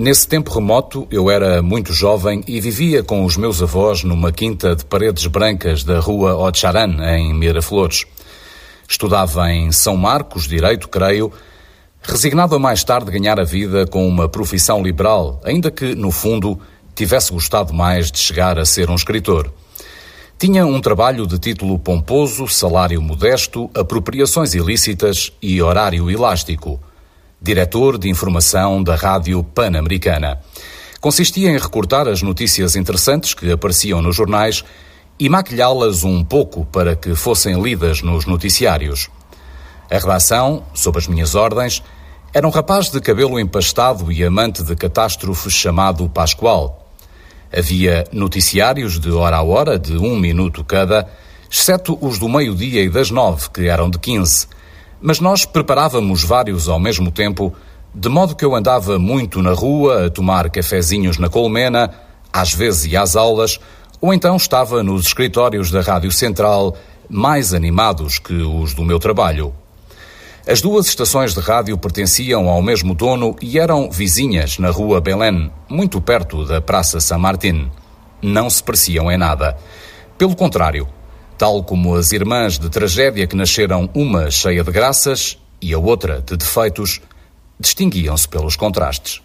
Nesse tempo remoto, eu era muito jovem e vivia com os meus avós numa quinta de paredes brancas da rua Ocharan, em Miraflores. Estudava em São Marcos, Direito, creio, resignado a mais tarde ganhar a vida com uma profissão liberal, ainda que, no fundo, tivesse gostado mais de chegar a ser um escritor. Tinha um trabalho de título pomposo, salário modesto, apropriações ilícitas e horário elástico diretor de informação da Rádio Pan-Americana. Consistia em recortar as notícias interessantes que apareciam nos jornais e maquilhá-las um pouco para que fossem lidas nos noticiários. A redação, sob as minhas ordens, era um rapaz de cabelo empastado e amante de catástrofes chamado Pascoal. Havia noticiários de hora a hora, de um minuto cada, exceto os do meio-dia e das nove, que eram de quinze mas nós preparávamos vários ao mesmo tempo, de modo que eu andava muito na rua a tomar cafezinhos na colmena, às vezes ia às aulas, ou então estava nos escritórios da Rádio Central, mais animados que os do meu trabalho. As duas estações de rádio pertenciam ao mesmo dono e eram vizinhas na rua Belém, muito perto da Praça San Martín. Não se pareciam em nada. Pelo contrário, tal como as irmãs de tragédia que nasceram uma cheia de graças e a outra de defeitos, distinguiam-se pelos contrastes.